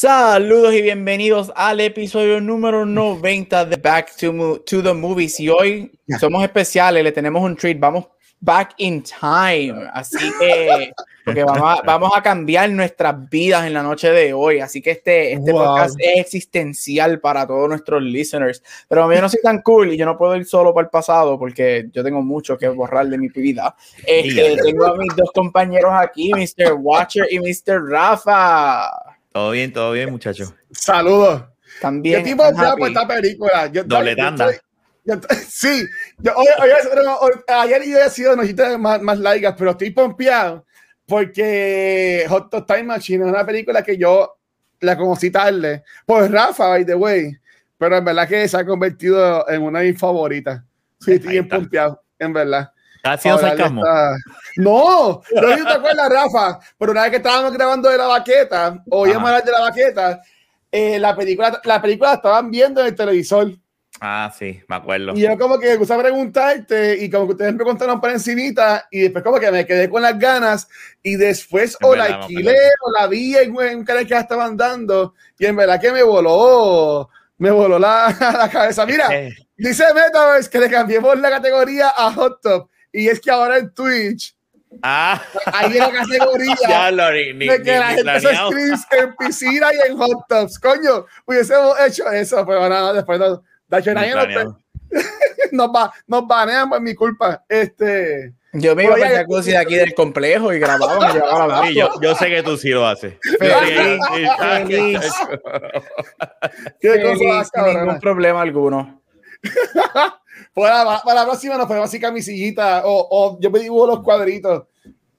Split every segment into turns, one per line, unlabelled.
Saludos y bienvenidos al episodio número 90 de Back to, to the Movies. Y hoy somos especiales, le tenemos un treat. Vamos back in time. Así que porque vamos, a, vamos a cambiar nuestras vidas en la noche de hoy. Así que este, este podcast es existencial para todos nuestros listeners. Pero yo no soy tan cool y yo no puedo ir solo para el pasado porque yo tengo mucho que borrar de mi vida. Este, tengo a mis dos compañeros aquí, Mr. Watcher y Mr. Rafa.
Todo bien, todo bien, muchachos.
Saludos.
También.
¿Qué tipo de esta película?
Yo, Doble tanda.
sí, yo, hoy, hoy, ayer yo he sido noticias más, más largas, pero estoy pompeado porque Hot Time Machine es una película que yo la conocí tarde por Rafa, by the way, pero en verdad que se ha convertido en una de mis favoritas. Sí, estoy bien pompeado, en verdad.
Gracias, sarcasmo.
No, no te acuerdas, Rafa, pero una vez que estábamos grabando de la baqueta, oíamos hablar de la baqueta, eh, la, película, la película la estaban viendo en el televisor.
Ah, sí, me acuerdo.
Y yo como que me gusta preguntarte y como que ustedes me contaron por encimita y después como que me quedé con las ganas y después o la alquilé o la vi en un canal que ya estaban dando y en verdad que me voló, me voló la, la cabeza. Mira, dice Metaverse que le cambiemos la categoría a Hot Top y es que ahora en Twitch
Ah,
hay una categoría
ya lo, ni,
de que la gente se streams en piscina y en hot tubs. Coño, hubiésemos hecho eso, pero nada, después no. De hecho, nadie nos, nos, va, nos banean por mi culpa. Este.
Yo me iba a jacuzzi de aquí del complejo y grababa
y yo, yo, sé que tú sí lo haces.
Feliz, feliz.
¿Qué cosa
sin ningún problema alguno.
Para, la, para la próxima nos ponemos así camisillita o, o yo me dibujo los cuadritos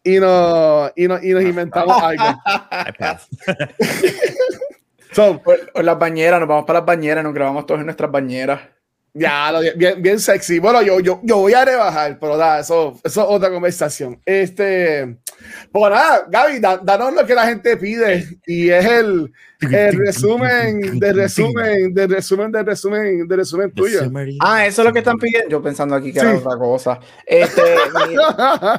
y, no, y, no, y nos inventamos algo.
so, o, las bañeras, nos vamos para las bañeras, nos grabamos todos en nuestras bañeras.
Ya, bien, bien sexy. Bueno, yo, yo, yo voy a rebajar, pero da, eso, eso es otra conversación. Este, pues nada, Gaby, danos lo que la gente pide y es el, el resumen de resumen, de resumen, de resumen, de resumen tuyo.
Ah, eso es lo que están pidiendo. Yo pensando aquí que era otra cosa. Este,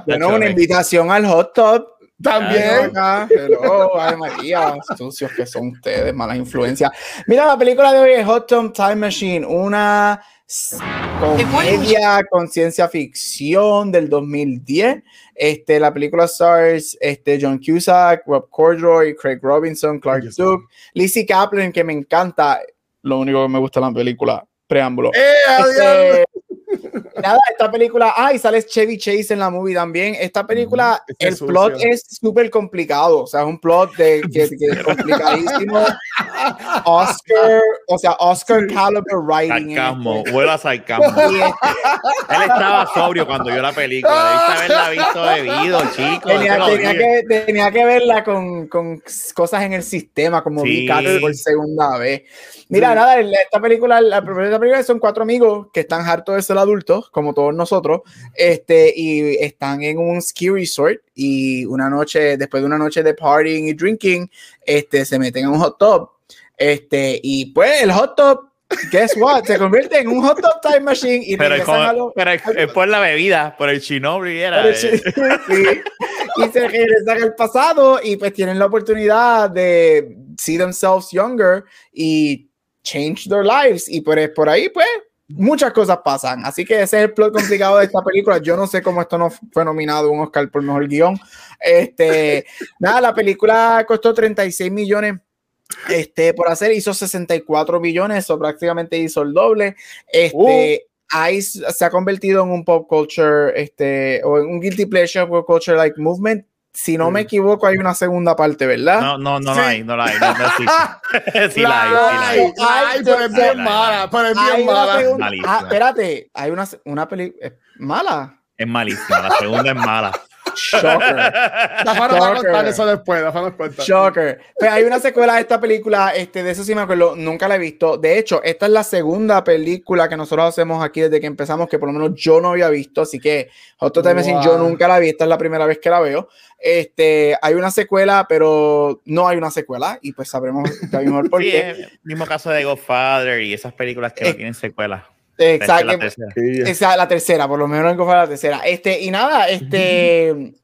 bueno, una invitación al hot top
también.
Hello, ay María, sucios que son ustedes, malas influencias. Mira, la película de hoy es Hot Tub Time Machine, una comedia con ciencia ficción del 2010. Este, la película stars este, John Cusack, Rob Corddry, Craig Robinson, Clark Duke, Lizzie Kaplan, que me encanta. Lo único que me gusta de la película, preámbulo.
¡Eh,
este, Nada, esta película, ah, y sale Chevy Chase en la movie también. Esta película, el plot es súper complicado, o sea, es un plot de, que, es complicadísimo. Oscar, o sea, Oscar caliber writing.
Sarcasmo, huele a sarcasmo. Él estaba sobrio cuando vio la película, debiste haberla visto bebido, chico.
Tenía, tenía que, tenía que verla con, con, cosas en el sistema, como sí. vi por segunda vez. Mira, nada, esta película, la primera película son cuatro amigos que están hartos de ser adultos, como todos nosotros, este, y están en un ski resort y una noche, después de una noche de partying y drinking, este, se meten en un hot tub, este, y pues el hot tub guess what? Se convierte en un hot tub time machine y
pero, como, pero es por la bebida, por el chinobri era. Eh.
sí, y se regresan al pasado y pues tienen la oportunidad de see themselves younger y change their lives. Y por, por ahí, pues, muchas cosas pasan. Así que ese es el plot complicado de esta película. Yo no sé cómo esto no fue nominado un Oscar por mejor guion. Este, nada, la película costó 36 millones este, por hacer, hizo 64 millones, eso prácticamente hizo el doble. Este, ahí se ha convertido en un pop culture, este, o en un guilty pleasure pop culture like movement si no me equivoco, hay una segunda parte, ¿verdad?
No, no, no la hay, no la hay. No, no, sí,
sí. la hay, sí la hay. Ay, pero es bien mala, pero es bien mala.
Ah, espérate, hay una, una película mala.
Es malísima, la segunda es mala.
Shocker.
Rafa nos va a contar eso después. Rafa nos cuenta.
Shocker. Pues hay una secuela de esta película, este, de eso sí me acuerdo, nunca la he visto. De hecho, esta es la segunda película que nosotros hacemos aquí desde que empezamos, que por lo menos yo no había visto, así que Hot Time
Wow.
yo nunca la vi, esta es la primera vez que la veo. Este, hay una secuela, pero no hay una secuela, y pues sabremos mejor por
Sí,
qué.
el mismo caso de Godfather y esas películas que
Eh,
no tienen secuela. Esta
Exacto.
la tercera.
Esa la tercera, por lo menos en fue la tercera. Este, y nada, este.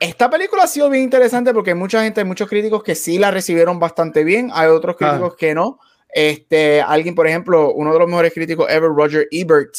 Esta película ha sido bien interesante porque hay mucha gente, hay muchos críticos que sí la recibieron bastante bien, hay otros
Ah.
críticos que no. Este, alguien, por ejemplo, uno de los mejores críticos ever, Roger Ebert,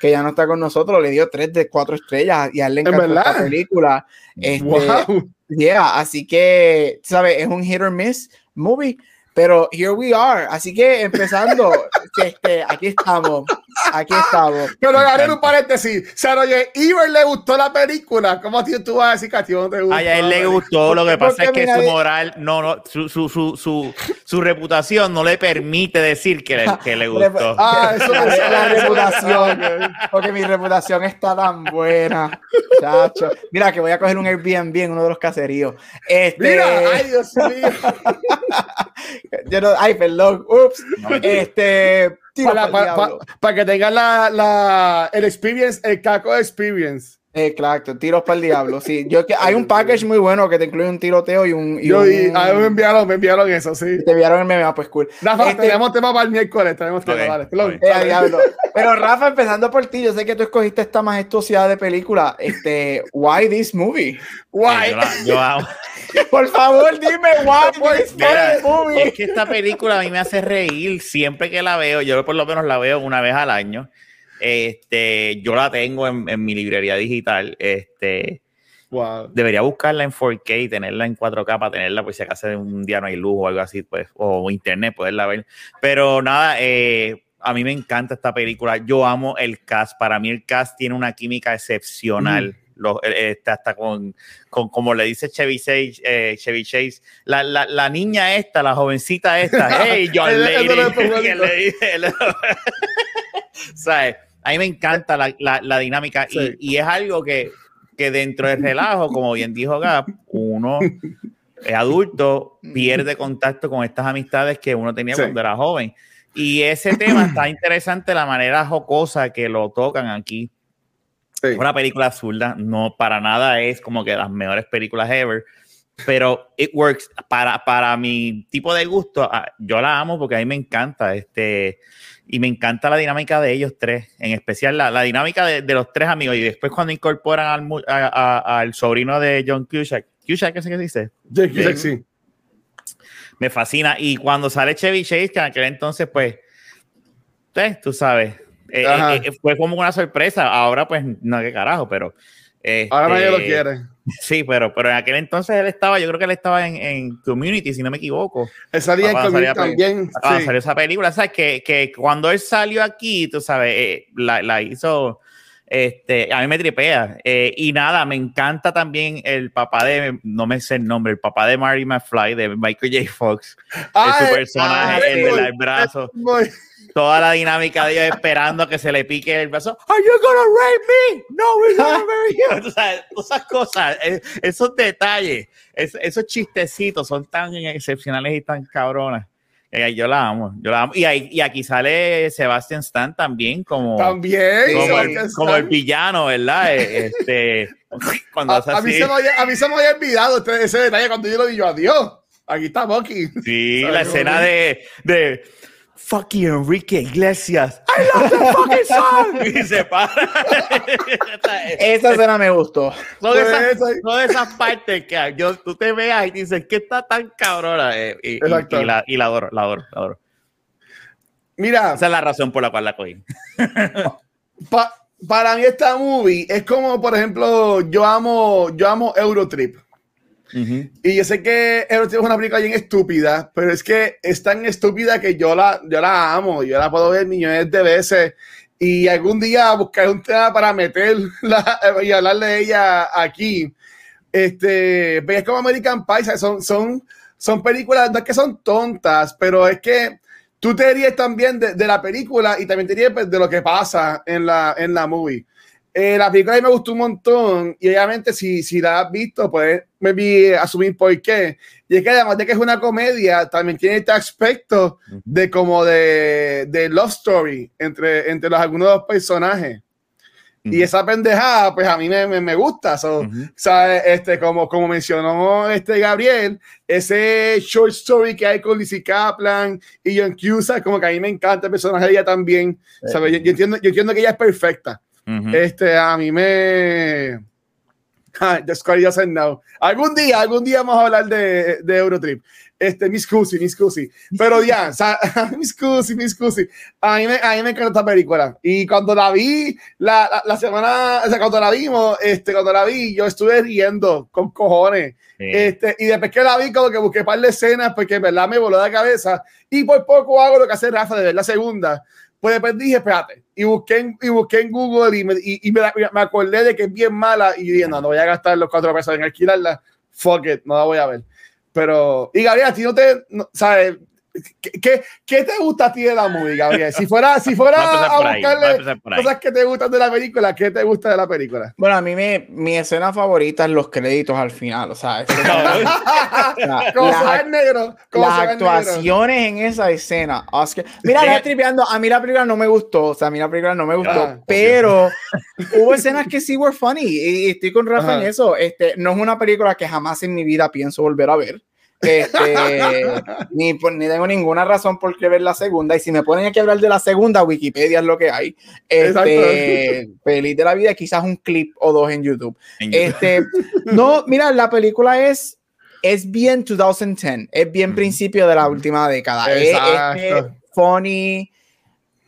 que ya no está con nosotros, le dio 3 de 4 estrellas y a él le
¿En
encantó esta
verdad?
película. Este,
Wow.
Yeah, así que, ¿sabes? Es un hit or miss movie, pero here we are. Así que empezando, este, aquí estamos, aquí estamos.
Pero haré un paréntesis. Si a Roger Ebert le gustó la película, ¿cómo tú vas a decir que a ti no te gustó?
Ay, a él le gustó, lo que pasa es que su moral, no, no, su, su, su, su, su reputación no le permite decir que le, que le
Le-
gustó.
Ah, eso eso-
la reputación, porque mi reputación está tan buena, chacho. Mira que voy a coger un Airbnb en uno de los caseríos. Este,
Mira, ay, Dios mío.
yo no- ay, perdón, ups.
No,
Este,
Para,
pa'l
para-
diablo.
para- para que tengan la, la, el experience, el caco experience.
Exacto, tiros para el diablo. Sí, yo que hay un package muy bueno que te incluye un tiroteo y un. y
Yo,
un-
y, a mí me enviaron, me enviaron eso, sí.
te enviaron el meme, ah, pues cool.
Rafa,
Este-
tenemos tema para el miércoles, tenemos tema,
ok.
Eh, diablo. Pero Rafa, empezando por ti, yo sé que tú escogiste esta majestuosidad de película. Este, why this movie?
Guay.
Yo, la- yo amo.
Por favor, dime why this
Mira,
movie.
es que esta película a mí me hace reír siempre que la veo. Yo por lo menos la veo una vez al año. Este, yo la tengo en, en mi librería digital. Este,
Wow.
debería buscarla en 4K y tenerla en 4K para tenerla, pues si acaso un día no hay luz o algo así, pues, o internet, poderla ver. Pero nada, eh, a mí me encanta esta película. Yo amo el cast. Para mí el cast tiene una química excepcional. Lo- eh, este, hasta con, con, como le dice Chevy Chase, eh, Chevy Chase la, la, la niña esta, la jovencita esta, hey, John Lady, que le dice, ¿sabes? A mí me encanta la, la, la dinámica y-
Sí.
y, es algo que, que dentro del relajo, como bien dijo Gap, uno es adulto, pierde contacto con estas amistades que uno tenía
Sí.
cuando era joven. Y ese tema está interesante, la manera jocosa que lo tocan aquí.
Sí.
Es una película absurda, no para nada es como que las mejores películas ever, pero it works para, para mi tipo de gusto. ah, Yo la amo porque a mí me encanta este y me encanta la dinámica de ellos tres, en especial la, la dinámica de, de los tres amigos. Y después cuando incorporan al, mu- a- a- al sobrino de John Cusack, Cusack, ¿qué se dice?
Jake. Cusack, sí.
Me fascina. Y cuando sale Chevy Chase, que en aquel entonces, pues, pues, tú sabes, eh, eh, fue como una sorpresa. Ahora, pues, no, qué carajo, pero.
Ahora nadie lo
este,
quiere.
Sí, pero, pero en aquel entonces él estaba, yo creo que él estaba en, en Community, si no me equivoco.
Él salía en Community también. Sí.
salió esa película, ¿sabes? Que, que cuando él salió aquí, tú sabes, eh, la, la hizo. Este, a mí me tripea. Eh, y nada, me encanta también el papá de, no me sé el nombre, el papá de Marty McFly, de Michael J. Fox. Es su personaje, el del brazo. Toda la dinámica de ellos esperando que se le pique el brazo. ¿Are you gonna rape me? No, we're gonna marry you. Tú sabes, esas cosas, eh, esos detalles, es- esos chistecitos son tan excepcionales y tan cabronas. Yo la amo, yo la amo. Y, ahí- y aquí sale Sebastian Stan también como,
También.
como, el, como el
Stan.
villano, ¿verdad? Eh, Este, cuando
a,
hace
a mí se me había, a mí se me había olvidado este- ese detalle cuando yo lo vi yo, adiós. Aquí está Bucky.
Sí, la escena de, de fucking Enrique Iglesias. I love the fucking song. Y se para.
Esa escena me gustó.
son, esas,
Pues,
son esas partes que yo, tú te veas y dices que está tan cabrona. eh, y, y-
Exacto.
y la, y la adoro, la adoro, la adoro.
Mira,
Esa es la razón por la cual la cogí.
pa- para mí esta movie es como, por ejemplo, yo amo, yo amo Eurotrip. Y yo sé que es una película bien estúpida, pero es que es tan estúpida que yo la, yo la amo. Yo la puedo ver millones de veces. Y algún día buscar un tema para meterla y hablar de ella aquí. Este, pero es como American Pie, son, son, son películas, no es que son tontas, pero es que tú te ríes también de, de la película y también te ríes pues, de lo que pasa en la, en la movie. Eh, la película a mí me gustó un montón y obviamente si, si la has visto, puedes maybe asumir por qué. Y es que además de que es una comedia, también tiene este aspecto de como de, de love story entre, entre los, algunos de los personajes. Y esa pendejada, pues a mí me, me, gusta. So, este, como, como mencionó este Gabriel, ese short story que hay con Lizzie Kaplan y John Cusack, como que a mí me encanta el personaje de ella también. Yo, yo, entiendo, yo entiendo que ella es perfecta. Este, a mí me. Squad doesn't know. Algún día, algún día vamos a hablar de, de Eurotrip. Este, Miss Cusi, Miss Cusi. Pero ya, Miss Cusi, Miss Cusi. A mí, me, a mí me encanta esta película. Y cuando la vi, la, la, semana, o sea, cuando la vimos, este, cuando la vi, yo estuve riendo con cojones. Este, y después que la vi, como que busqué un par de escenas, porque en verdad me voló la cabeza. Y por poco hago lo que hace Rafa de ver la segunda. Pues después dije, espérate, y busqué en, y busqué en Google y, me, y, me, me, acordé de que es bien mala y dije, no, no voy a gastar los cuatro pesos en alquilarla, fuck it, no la voy a ver. Pero, y Gabriel, ti no te, ¿sabes? ¿Qué, ¿Qué, te gusta a ti de la movie, Gabriel? Si fuera, si fuera a, buscarle cosas que te gustan de la película, ¿qué te gusta de la película?
Bueno, a mí me, mi escena favorita es los créditos al final, o sea,
las, negro,
las actuaciones en esa escena, Oscar. Mira, ya tripeando, a mí la película no me gustó, o sea, a mí la película no me gustó, ah, pero hubo escenas que sí were funny y, estoy con Rafa en eso. Este, no es una película que jamás en mi vida pienso volver a ver. Este, ni, ni tengo ninguna razón por qué ver la segunda. Y si me ponen aquí a hablar de la segunda, Wikipedia es lo que hay. Este, feliz de la vida, quizás un clip o dos en YouTube. Este, no, mira, la película es, es bien 2010, es bien principio de la última década. Es, funny,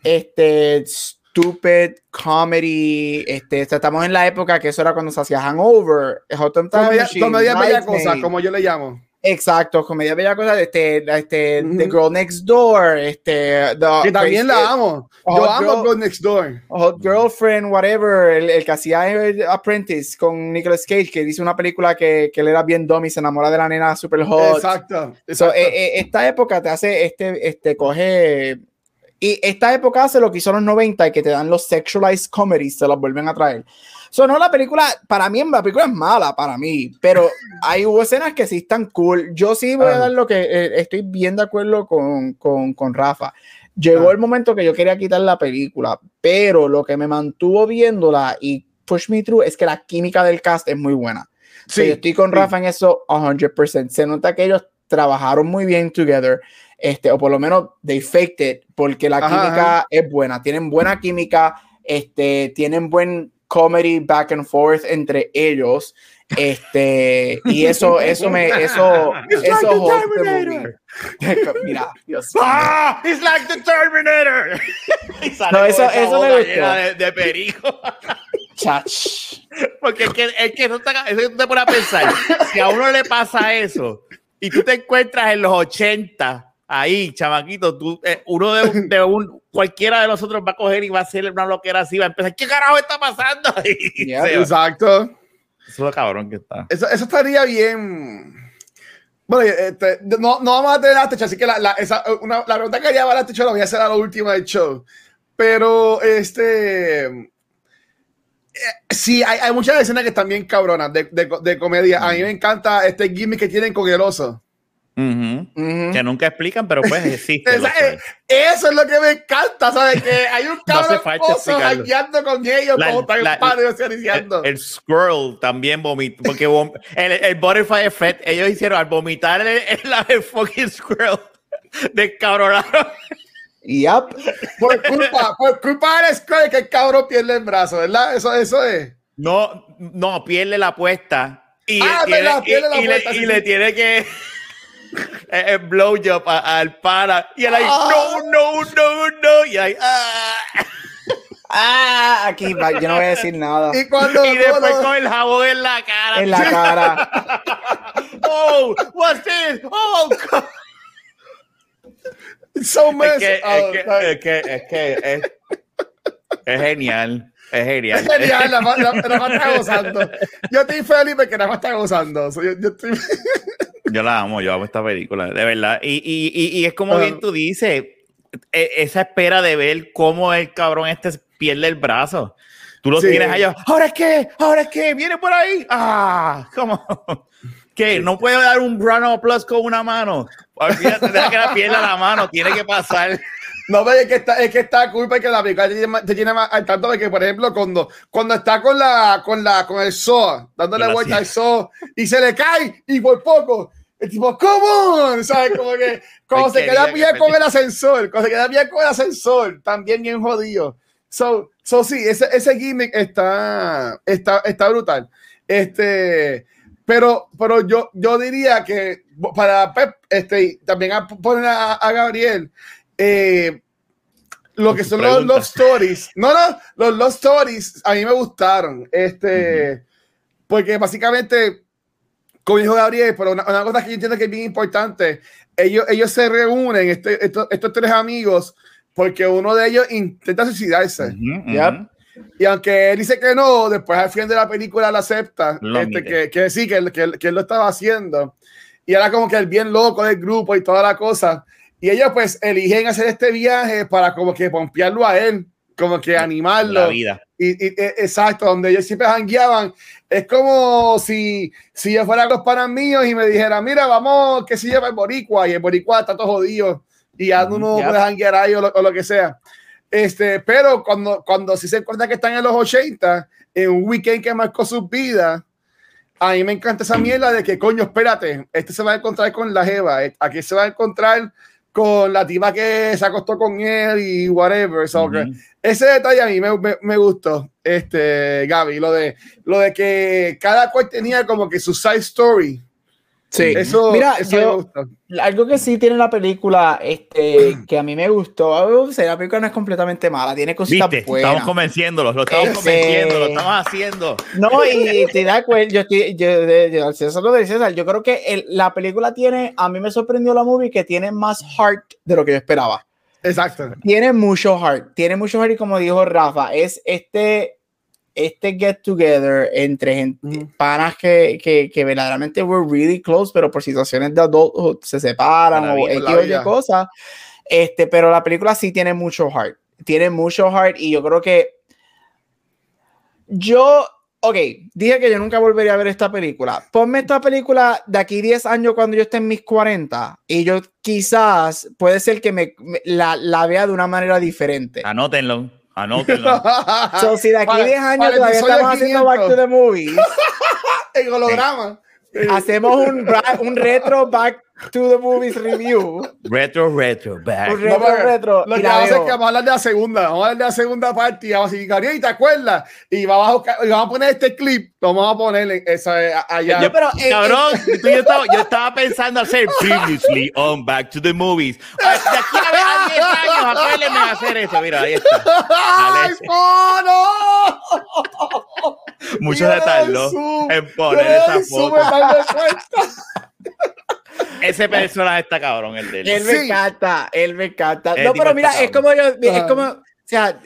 este, stupid comedy. Este, estamos en la época que eso era cuando se hacía Hangover,
Comedia, comedia bella cosa, como yo le llamo.
Exacto, comedia bella cosa, este, este, The Girl Next Door, este,
que también la amo. Yo amo Girl, Next Door.
Hot Girlfriend, whatever, el, el que hacía Apprentice con Nicolas Cage, que dice una película que, que él era bien dummy, se enamora de la nena super hot.
Exacto.
exacto. Eh, eh, esta época te hace, este, este, coge, y esta época hace lo que hizo los 90 y que te dan los sexualized comedies, se los vuelven a traer. So, no, la película, para mí, la película es mala, para mí, pero hay hubo escenas que sí están cool. Yo sí voy a ah. dar lo que eh, estoy bien de acuerdo con, con, con Rafa. Llegó ah. el momento que yo quería quitar la película, pero lo que me mantuvo viéndola y push me through es que la química del cast es muy buena. Sí, estoy con Rafa en eso 100%. Se nota que ellos trabajaron muy bien together, este, o por lo menos they faked it, porque la química es buena. Tienen buena química, este, tienen buen comedy back and forth entre ellos. Este, y eso, eso me, eso, eso
like Mira, Dios Ah, it's like the Terminator.
no, eso, eso me gustó.
De, de perico.
Chach.
Porque es que, es que eso, está, eso te pone a pensar, si a uno le pasa eso y tú te encuentras en los 80 ahí, chamaquito, tú, eh, uno de, de, un, cualquiera de nosotros va a coger y va a hacer una loquera así, va a empezar, ¿qué carajo está pasando?
exacto. Eso
es lo cabrón que está.
Eso, eso estaría bien. Bueno, este, no, no vamos a tener la techa, así que la, la, esa, una, la pregunta que haría para la techa la voy a hacer a la última del show. Pero, este. Eh, sí, hay, hay, muchas escenas que están bien cabronas de, de, de comedia. A mí me encanta este gimmick que tienen con el oso.
Que nunca explican, pero pues existe.
Eso es lo que me encanta, ¿sabes? Que hay un cabrón no con ellos, como están en
el, el Squirrel también vomita, porque el, el, Butterfly Effect, ellos hicieron al vomitar el, el, fucking Squirrel, descabronaron.
Yep.
Por culpa, por culpa del Squirrel que el cabrón pierde el brazo, ¿verdad? Eso, eso es.
No, no, pierde la apuesta. Y,
ah,
tiene,
verdad, pierde la
apuesta. Y, le tiene que el blowjob al para. Y él ahí, no, no, no, no. Y ahí, ah.
Ah, aquí va, yo no voy a decir nada.
Y, cuando,
y después con el jabón en la cara.
En la cara.
oh, what's this? Oh, God.
So es
que, oh, es, que, es que, es que, es, es genial. Es genial.
Es genial, la, la, la, la está gozando. Yo estoy feliz porque la está gozando. yo, yo estoy...
Yo la amo, yo amo esta película, de verdad. Y, y, y, es como bien tú dices, e, esa espera de ver cómo el cabrón este pierde el brazo. Tú los tienes allá. ¿Ahora es qué? ¿Ahora es qué? ¿Viene por ahí? ¡Ah! ¿Cómo? ¿Qué? ¿No puedo dar un Bruno Plus con una mano? Olvídate, deja que la pierda la mano. Tiene que pasar.
No, pero es que está, es que está culpa que la película te tiene más al tanto de que, por ejemplo, cuando, cuando está con la, con la, con el zoo, dándole vuelta al zoo, y se le cae, y por poco, el tipo, ¿cómo? ¿Sabes? Como que, cuando se queda bien con el ascensor, cuando se queda bien con el ascensor, también bien jodido. So, so sí, ese, ese gimmick está, está, está brutal. Este, pero, pero yo, yo diría que para Pep, este, también a poner a Gabriel, eh, lo que son los Love Stories. No, no, los Love Stories a mí me gustaron. Este, porque básicamente, como dijo Gabriel, pero una, cosa que yo entiendo que es bien importante, ellos, ellos se reúnen, este, estos, tres amigos, porque uno de ellos intenta suicidarse. Y aunque él dice que no, después al final de la película la acepta, este, que, que, sí, que, que, que él lo estaba haciendo. Y era como que el bien loco del grupo y toda la cosa. Y ellos pues eligen hacer este viaje para como que pompearlo a él, como que animarlo. La vida. Y, e, exacto, donde ellos siempre jangueaban. Es como si, si yo fuera los panas míos y me dijera, mira, vamos, que se lleva el boricua, y el boricua está todo jodido, y ya uno puede janguear ahí o lo, que sea. Este, pero cuando, cuando sí se encuentra que están en los 80, en un weekend que marcó su vida, a mí me encanta esa mierda de que, coño, espérate, este se va a encontrar con la Jeva, aquí se va a encontrar con la tipa que se acostó con él y whatever. Ese detalle a mí me, me, gustó, este, Gaby, lo de, lo de que cada cual tenía como que su side story.
Sí, eso, mira, algo que sí tiene la película, este, que a mí me gustó, o sea, la película no es completamente mala, tiene cositas
¿Viste? Estamos convenciéndolos, lo estamos este, convenciendo, lo estamos haciendo.
No, y te da cuenta, yo estoy, yo, yo, César lo de César, yo creo que el, la película tiene, a mí me sorprendió la movie que tiene más heart de lo que yo esperaba.
Exacto.
Tiene mucho heart, tiene mucho heart y como dijo Rafa, es este este get together entre gente, panas que, que, que, verdaderamente were really close, pero por situaciones de adulthood se separan o X cosas. Este, pero la película sí tiene mucho heart. Tiene mucho heart y yo creo que yo, ok, dije que yo nunca volvería a ver esta película. Ponme esta película de aquí 10 años cuando yo esté en mis 40 y yo quizás puede ser que me, la, la vea de una manera diferente.
Anótenlo. Anótenlo.
so, si de aquí 10 años todavía estamos haciendo Back to the Movies.
en holograma.
Hacemos un, un retro Back to the Movies review.
Retro, retro, back.
Un retro, retro. Lo que vamos a hacer es que vamos a hablar de la segunda. Vamos a hablar de la segunda parte. Y vamos a decir, Gabriel, ¿te acuerdas? Y vamos a, y vamos a poner este clip. Lo vamos a poner esa, allá.
Yo, pero, eh, cabrón, eh, yo, estaba, yo, estaba, pensando hacer previously on Back to the Movies. De aquí a 10 años, acuérdenme a hacer eso. Mira, ahí está. ¡Ay, no! Mucho detalle en poner esa foto. Ese personaje está cabrón, el de él.
Él me encanta, él me encanta. no, pero mira, es como yo, es como, o sea,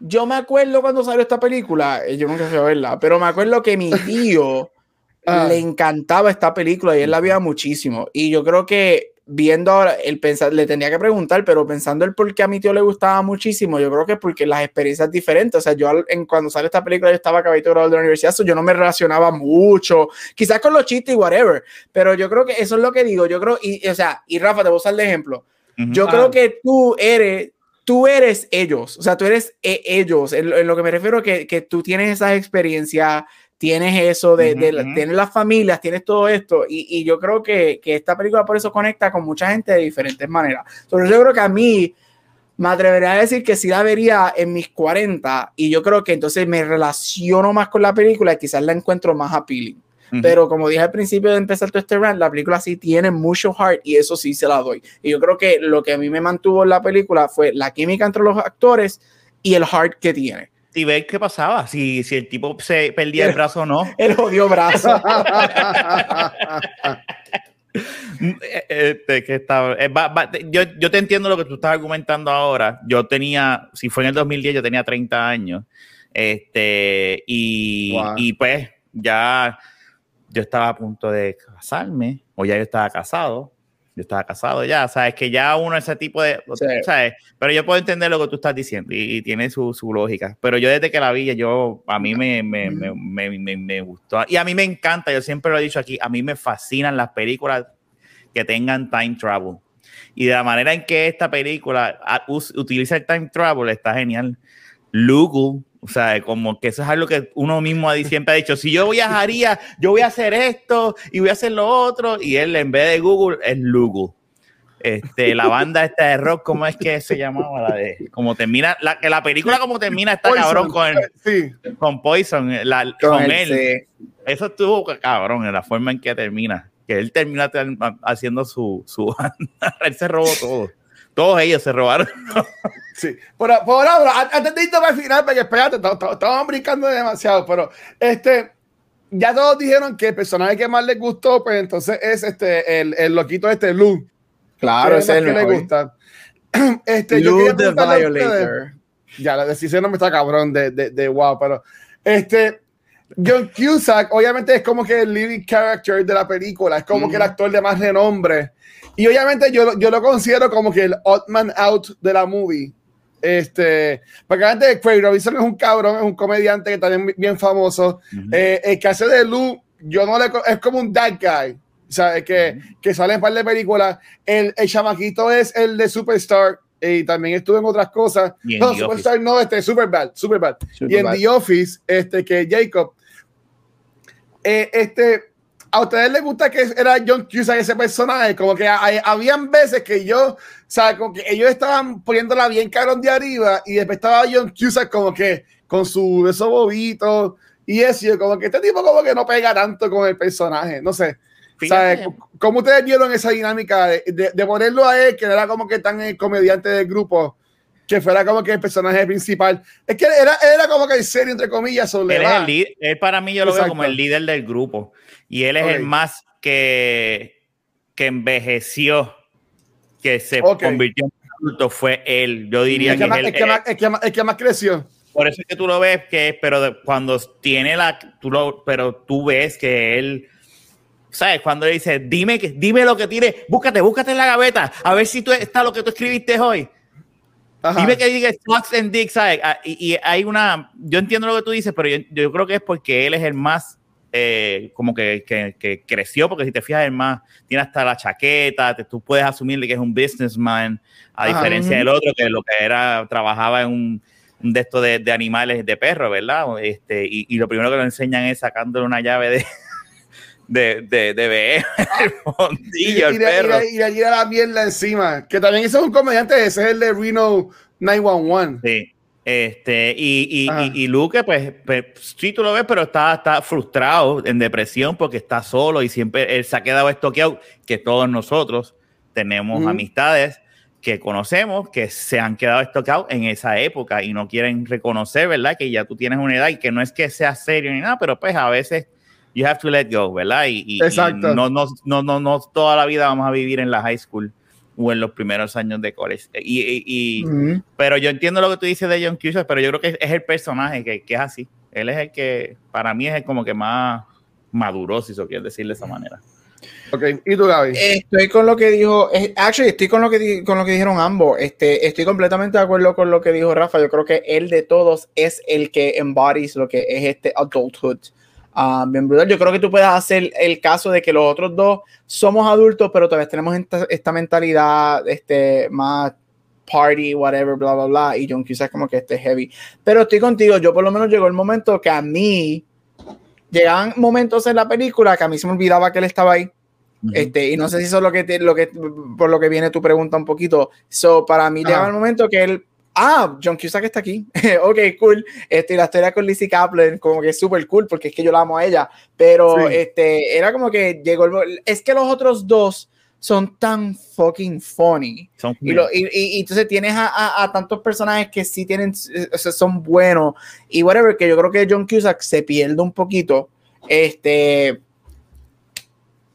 yo me acuerdo cuando salió esta película, eh, yo nunca fui a verla, pero me acuerdo que mi tío ah. le encantaba esta película y él la veía muchísimo. Y yo creo que viendo ahora, el pensar, le tenía que preguntar, pero pensando el por qué a mi tío le gustaba muchísimo, yo creo que es porque las experiencias diferentes, o sea, yo en, cuando sale esta película yo estaba acabado de la universidad, yo no me relacionaba mucho, quizás con los chistes y whatever, pero yo creo que eso es lo que digo, yo creo, y, o sea, y Rafa, te voy a usar de ejemplo, yo creo que tú eres, tú eres ellos, o sea, tú eres e, ellos, en, lo que me refiero que, que tú tienes esa experiencia tienes eso de, tener las familias, tienes todo esto, y, yo creo que, esta película por eso conecta con mucha gente de diferentes maneras. Entonces yo creo que a mí me atrevería a decir que sí la vería en mis 40, y yo creo que entonces me relaciono más con la película y quizás la encuentro más appealing. Pero como dije al principio de empezar todo este rant, la película sí tiene mucho heart y eso sí se la doy. Y yo creo que lo que a mí me mantuvo en la película fue la química entre los actores y el heart que tiene
y ver qué pasaba, si, si el tipo se perdía el brazo o no.
El jodió brazo.
este, que está, eh, yo, yo, te entiendo lo que tú estás argumentando ahora. Yo tenía, si fue en el 2010, yo tenía 30 años. Este, y, y pues ya yo estaba a punto de casarme, o ya yo estaba casado. Yo estaba casado ya, sabes que ya uno ese tipo de, ¿sabes? Pero yo puedo entender lo que tú estás diciendo y, tiene su, su, lógica. Pero yo desde que la vi, yo, a mí me, me, me, me, me gustó. Y a mí me encanta, yo siempre lo he dicho aquí, a mí me fascinan las películas que tengan time travel. Y de la manera en que esta película utiliza el time travel está genial. Lugu, o sea, como que eso es algo que uno mismo siempre ha dicho, si yo viajaría, yo voy a hacer esto y voy a hacer lo otro, y él en vez de Google es Lugu. Este, la banda esta de rock, ¿cómo es que se llamaba? La de, como termina, la, que la película como termina está cabrón con, con Poison, la, con, él. Eso estuvo cabrón en la forma en que termina que él termina haciendo su, su él se robó todo. Todos ellos se robaron.
sí, por, por ahora, antes de para el final, porque espérate, estaban brincando demasiado, pero este, ya todos dijeron que el personaje que más les gustó, pues entonces es este, el, el loquito este, Lu.
Claro, ese es el
que le gusta. Este,
Lou the Violator.
Ya, la decisión no me está cabrón de, de, de wow, pero este, John Cusack, obviamente, es como que el leading character de la película, es como que el actor de más renombre. Y obviamente yo, yo lo considero como que el odd man out de la movie. Este, porque antes Craig Robinson es un cabrón, es un comediante que también bien famoso. Eh, el que hace de Lou, yo no le es como un dad guy, ¿sabes? Que, que sale en par de películas. El, el chamaquito es el de Superstar y también estuvo en otras cosas. No, Superstar no, este, Superbad, Superbad. y en The Office, este, que Jacob eh, este, ¿a ustedes les gusta que era John Cusack ese personaje? Como que hay, habían veces que yo, o sea, como que ellos estaban poniéndola bien cabrón de arriba y después estaba John Cusack como que con su esos bobitos y eso, como que este tipo como que no pega tanto con el personaje, no sé. ¿Sabes? ¿Cómo ustedes vieron esa dinámica de, de, ponerlo a él, que era como que tan el comediante del grupo, que fuera como que el personaje principal. Es que era, era como que el serio, entre comillas,
él, es el líder, él para mí yo lo veo como el líder del grupo. Y él es el más que, que envejeció, que se convirtió en adulto, fue él. Yo diría que,
es el, que, más, creció.
Por eso es que tú lo ves, que pero cuando tiene la, tú lo, pero tú ves que él, ¿sabes? Cuando le dice, dime, dime lo que tiene, búscate, búscate en la gaveta, a ver si tú, está lo que tú escribiste hoy. Dime que diga Fox and Dick, ¿sabes? Ah, y, hay una, yo entiendo lo que tú dices, pero yo, creo que es porque él es el más, eh, como que, que, creció, porque si te fijas, el más, tiene hasta la chaqueta, tú puedes asumirle que es un businessman, a diferencia del otro, que lo que era, trabajaba en un, de esto de, de, animales de perro, ¿verdad? Este, y, y, lo primero que lo enseñan es sacándole una llave de, de, de, de ver el fondillo, y, y, perro.
Y, allí la mierda encima. Que también ese es un comediante, ese es el de Reno 911.
Sí. Este, y, y, y, Luke, pues, pues, sí, tú lo ves, pero está, está frustrado, en depresión, porque está solo y siempre él se ha quedado estoqueado, que todos nosotros tenemos amistades que conocemos que se han quedado estoqueados en esa época y no quieren reconocer, ¿verdad? Que ya tú tienes una edad y que no es que sea serio ni nada, pero pues a veces you have to let go, ¿verdad? Y,
Exacto.
no, no, no, no, no toda la vida vamos a vivir en la high school o en los primeros años de college. Y, y Pero yo entiendo lo que tú dices de John Cusack, pero yo creo que es el personaje que, que, es así. Él es el que, para mí, es el como que más maduro, si se quiere decir de esa manera.
Ok, ¿y tú, Gaby?
Estoy con lo que dijo, actually, estoy con lo que, con lo que dijeron ambos. Este, estoy completamente de acuerdo con lo que dijo Rafa. Yo creo que él de todos es el que embodies lo que es este adulthood. Ah, bien brutal. Yo creo que tú puedes hacer el caso de que los otros dos somos adultos, pero todavía tenemos esta, mentalidad este, más party, whatever, bla, bla, bla. Y John quizás como que este heavy. Pero estoy contigo, yo por lo menos llegó el momento que a mí llegaban momentos en la película que a mí se me olvidaba que él estaba ahí. Este, y no sé si eso es lo que, lo que, por lo que viene tu pregunta un poquito. So, para mí llegaba el momento que él ah, John Cusack está aquí. ok, cool. Este, la historia con Lizzie Kaplan, como que es súper cool, porque es que yo la amo a ella. Pero este, era como que llegó el. Es que los otros dos son tan fucking funny. y, y, entonces tienes a, a, tantos personajes que sí tienen, o sea, son buenos. Y whatever, que yo creo que John Cusack se pierde un poquito. Este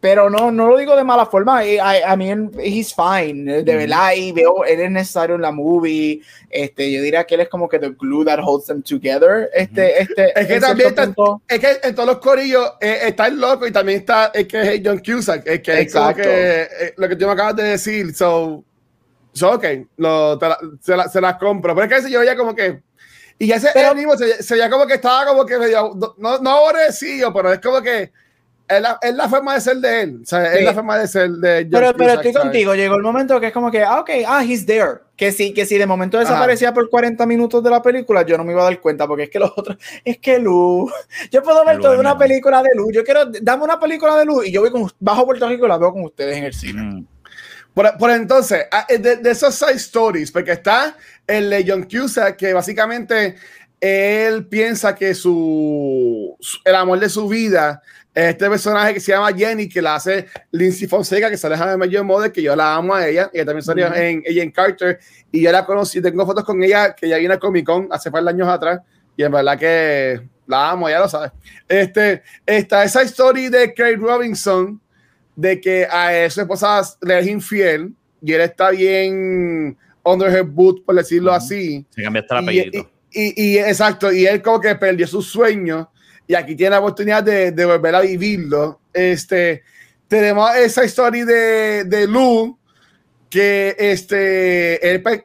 pero no, no lo digo de mala forma. I, I mean, he's fine. De verdad, y veo, él es necesario en la movie. Este, yo diría que él es como que the glue that holds them together. Este, este,
es que también está, es que en todos los corillos eh, está el loco y también está el que es John Cusack, es que Exacto. es que, eh, lo que tú me acabas de decir. So, so ok, lo, se, la, se, las compro. Pero es que yo ya como que. Y ese pero, mismo se, se veía como que estaba como que medio, no, no aborrecido, pero es como que es la, es la, forma de ser de él. O sea, es la forma de ser de
Pero, pero estoy contigo. Llegó el momento que es como que, ah, ok, ah, he's there. Que sí, que si de momento desaparecía por 40 minutos de la película, yo no me iba a dar cuenta, porque es que los otros, es que Lu, yo puedo ver toda una película de Lu. Yo quiero, dame una película de Lu y yo voy con, bajo Puerto Rico y la veo con ustedes en el cine. Mm.
Por, por, entonces, ah, eh, de, de, esos side stories, porque está el de John Cusack, que básicamente él piensa que su, el amor de su vida este personaje que se llama Jenny, que la hace Lindsay Fonseca, que sale de Major Mother, que yo la amo a ella, ella también salió en, ella en Carter, y yo la conocí, tengo fotos con ella, que ya vino a Comic Con hace par de años atrás, y en verdad que la amo, ya lo sabes. Este, está esa historia de Craig Robinson, de que a su esposa le es infiel, y él está bien under her boot, por decirlo así.
Se cambió hasta el apellido.
Y, y, exacto, y él como que perdió su sueño y aquí tiene la oportunidad de, de volver a vivirlo. Este, tenemos esa historia de, de Lu, que este, él pues,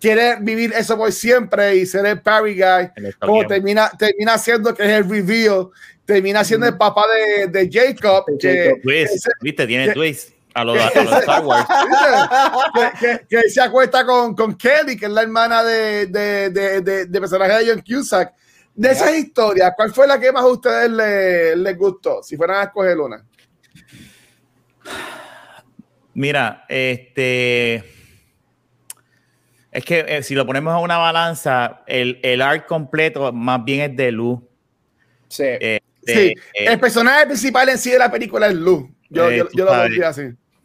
quiere vivir eso por siempre y ser el parry guy, como termina, termina siendo que es el reveal, termina siendo el papá de, de Jacob. Que,
twist, viste, tiene twist. A los, a los Star Wars.
que, que, se acuesta con, con Kelly, que es la hermana de, de, de, de personaje de John Cusack. De esas historias, ¿cuál fue la que más a ustedes les, les gustó? Si fueran a escoger una.
Mira, este. Es que eh, si lo ponemos a una balanza, el, el art completo más bien es de Luz.
Sí. Eh, sí. Eh, el personaje principal en sí de la película es Luz. Yo, yo, yo lo diría así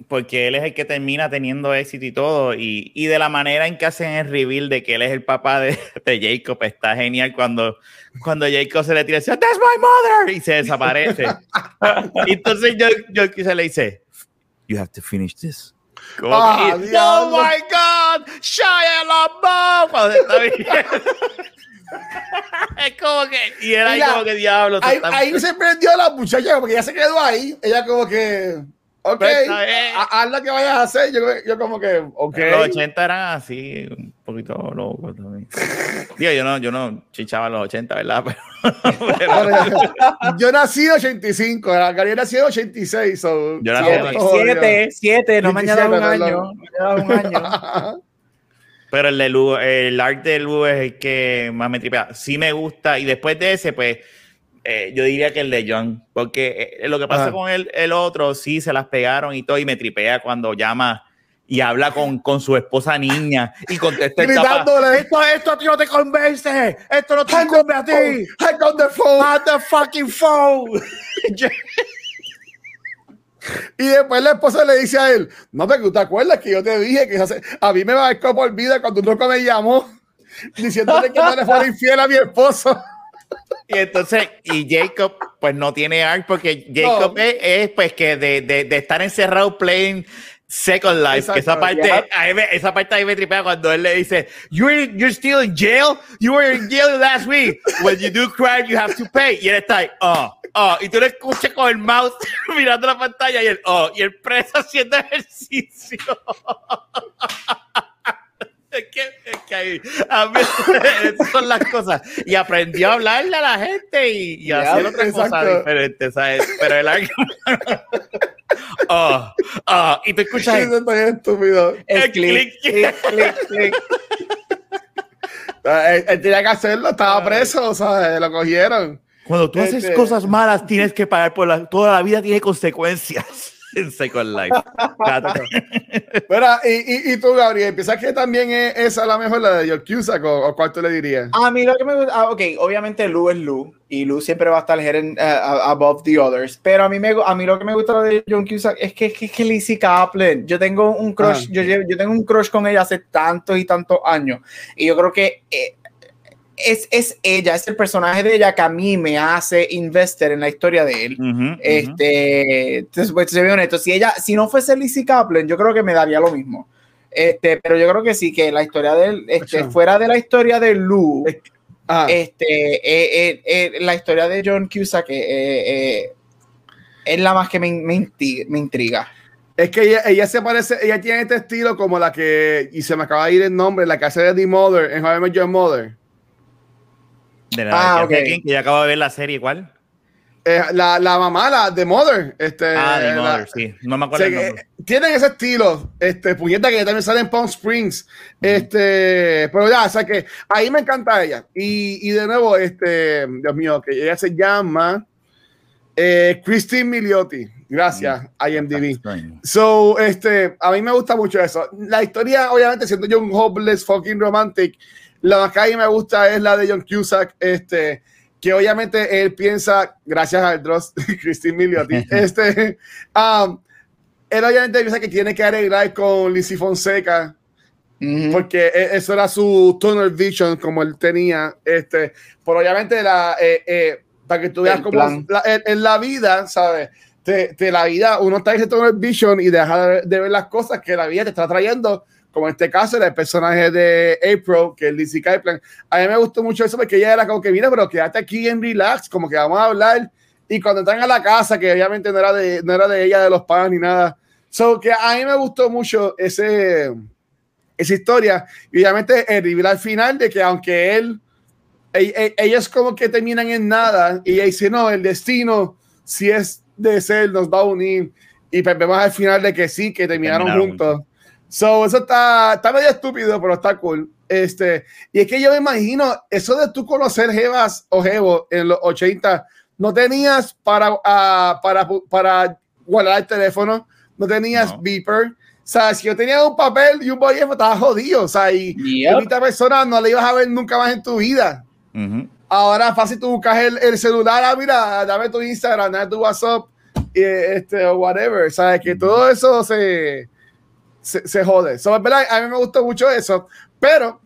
porque él es el que termina teniendo éxito y todo, y, y, de la manera en que hacen el reveal de que él es el papá de, de Jacob, está genial cuando, cuando Jacob se le tira y dice, That's my mother, y se desaparece. y entonces yo, yo se le dice, You have to finish this.
Oh, oh my God, Shia LaBeouf.
Es como que, y era ahí como que diablo.
Ahí, ahí se prendió la muchacha porque ella se quedó ahí. Ella como que, Ok, haz lo que vayas a hacer. Yo, yo como que, ok.
Los 80 eran así, un poquito locos también. Digo, yo no, yo no chichaba los 80, ¿verdad?
Pero, yo nací en 85, la Gary nació en 86. So,
yo nací en 7, 7, no me añadas un año. Me un año.
Pero el de Lu, el arte de Lu es el que más me tripea. Sí me gusta, y después de ese, pues eh, yo diría que el de John, porque eh, lo que pasa con el, el, otro, sí, se las pegaron y todo, y me tripea cuando llama y habla con, con su esposa niña y contesta
gritándole esto, esto a ti no te convence esto no te convence a ti
hang on the phone.
Hang the fucking phone. Y después la esposa le dice a él no te, ¿te acuerdas que yo te dije que a mí me va a por vida cuando un loco me llamó diciéndole que no le fuera infiel a mi esposo
y entonces, y Jacob, pues no tiene art porque Jacob es, pues que de, de, de, estar encerrado playing Second Life, que esa parte, ahí me, esa parte ahí me tripea cuando él le dice, you're, you're still in jail, you were in jail last week, when you do crime you have to pay, y él está ahí, oh, oh, y tú lo escuchas con el mouse mirando la pantalla y él, oh, y el preso haciendo ejercicio. Es que, es que ahí, a mí, esas son las cosas. Y aprendió a hablarle a la gente y, y hacer otras cosas diferentes, ¿sabes? Pero el argumento. oh, oh, y te escuchas.
Eso es estúpido.
El, clic, clic, clic, clic.
Él, tenía que hacerlo, estaba preso, ¿sabes? Lo cogieron.
Cuando tú haces este... cosas malas, tienes que pagar por la, toda la vida, tiene consecuencias en Second Life.
Pero, y, y, y, tú, Gabriel, ¿piensas que también es esa la mejor, la de York Cusack, o, o, cuál tú le dirías?
A mí lo que me gusta, ah, ok, obviamente Lou es Lou, y Lou siempre va a estar uh, above the others, pero a mí, me, a mí lo que me gusta de John Cusack es que es que, que Lizzie Kaplan, yo tengo un crush, yo, yo, tengo un crush con ella hace tantos y tantos años, y yo creo que... Eh, es, es, ella, es el personaje de ella que a mí me hace investir en la historia de él. este, entonces, pues, se ve honesto, si ella, si no fuese Lizzie Kaplan, yo creo que me daría lo mismo. Este, pero yo creo que sí, que la historia de él, este, fuera de la historia de Lou, ah. este, eh, eh, eh, la historia de John Cusack es la más que me, me, me intriga.
Es que ella, ella, se parece, ella tiene este estilo como la que, y se me acaba de ir el nombre, la que hace de The Mother en How I Met Your Mother.
De la ah, que ya acabo de ver la serie, ¿cuál?
Eh, la, la, mamá, la de Mother. Este,
ah, The Mother, sí. No me acuerdo.
tienen ese estilo, este, puñeta que también sale en Palm Springs. Este, pero ya, o sea que ahí me encanta ella. Y, y de nuevo, este, Dios mío, que ella se llama eh, Christine Miliotti. Gracias, mm, IMDb. So, este, a mí me gusta mucho eso. La historia, obviamente, siendo yo un hopeless fucking romantic, la más que a mí me gusta es la de John Cusack, este, que obviamente él piensa, gracias a Dross, Christine Milioti, este, um, él obviamente piensa que tiene que arreglar con Lizzie Fonseca, porque e, eso era su tunnel vision, como él tenía, este, pero obviamente la, eh, eh, para que tú veas cómo en, la vida, ¿sabes? Te, la vida, uno está en ese tunnel vision y deja de, ver las cosas que la vida te está trayendo como en este caso el personaje de April, que es Lizzie Kaplan. A mí me gustó mucho eso porque ella era como que, mira, pero quédate aquí en relax, como que vamos a hablar. Y cuando están a la casa, que obviamente no era de, no era de ella, de los padres ni nada. So, que a mí me gustó mucho ese, esa historia. Y obviamente el reveal al final de que aunque él, ellos como que terminan en nada y ella dice, no, el destino, si es de ser, nos va a unir. Y pues vemos al final de que sí, que terminaron, juntos. So, eso está, está medio estúpido, pero está cool. Este, y es que yo me imagino, eso de tú conocer Jevas o Jevo en los 80, no tenías para, uh, para, para guardar el teléfono, no tenías beeper. O sea, si yo tenía un papel y un bolígrafo, estaba jodido. O sea, y yep. esta persona no la ibas a ver nunca más en tu vida. Ahora fácil tú buscas el, el, celular, ah, mira, dame tu Instagram, dame tu WhatsApp, y, este, o whatever. O sea, que todo eso se se, jode. So, ¿verdad? A mí me gustó mucho eso, pero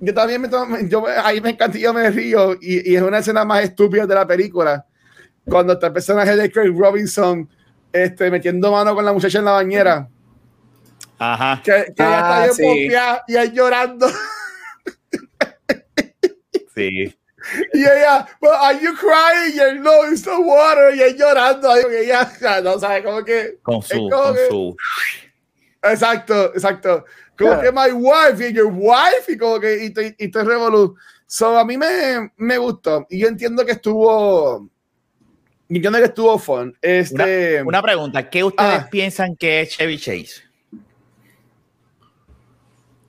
yo también me, yo, ahí me encanta yo me río y, y, es una escena más estúpida de la película cuando está el personaje de Craig Robinson este, metiendo mano con la muchacha en la bañera.
Ajá.
Que, que ah, está sí. y ahí llorando.
sí.
Y ella, well, are you crying? Y él, no, it's the water. Y él llorando. Porque ella, no sabe, como que.
Con su, con su.
Exacto, exacto. Como que my wife y your wife y como que y te, y te revolu. So a mí me, me gustó y yo entiendo que estuvo yo entiendo que estuvo fun. Este,
una, una pregunta, ¿qué ustedes ah. piensan que es Chevy Chase?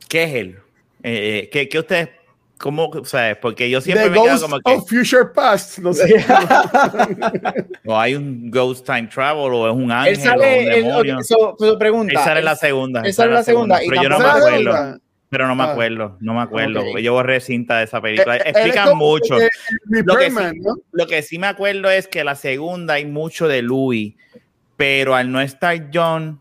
¿Qué es él? Eh, eh ¿qué, ¿Qué ustedes ¿Cómo? O sea, porque yo siempre
me quedo como que. Of future past, no sé.
o hay un Ghost Time Travel, o es un ángel. Él sale, o un demonio.
Pregunta.
Sale en la segunda.
Él sale en la segunda.
Pero yo no me acuerdo. Pero no me ah. acuerdo, no me acuerdo. Okay. Yo borré cinta de esa película. Eh, eh, Explican mucho. Lo que, sí, ¿no? lo que sí me acuerdo es que la segunda hay mucho de Louis, pero al no estar John,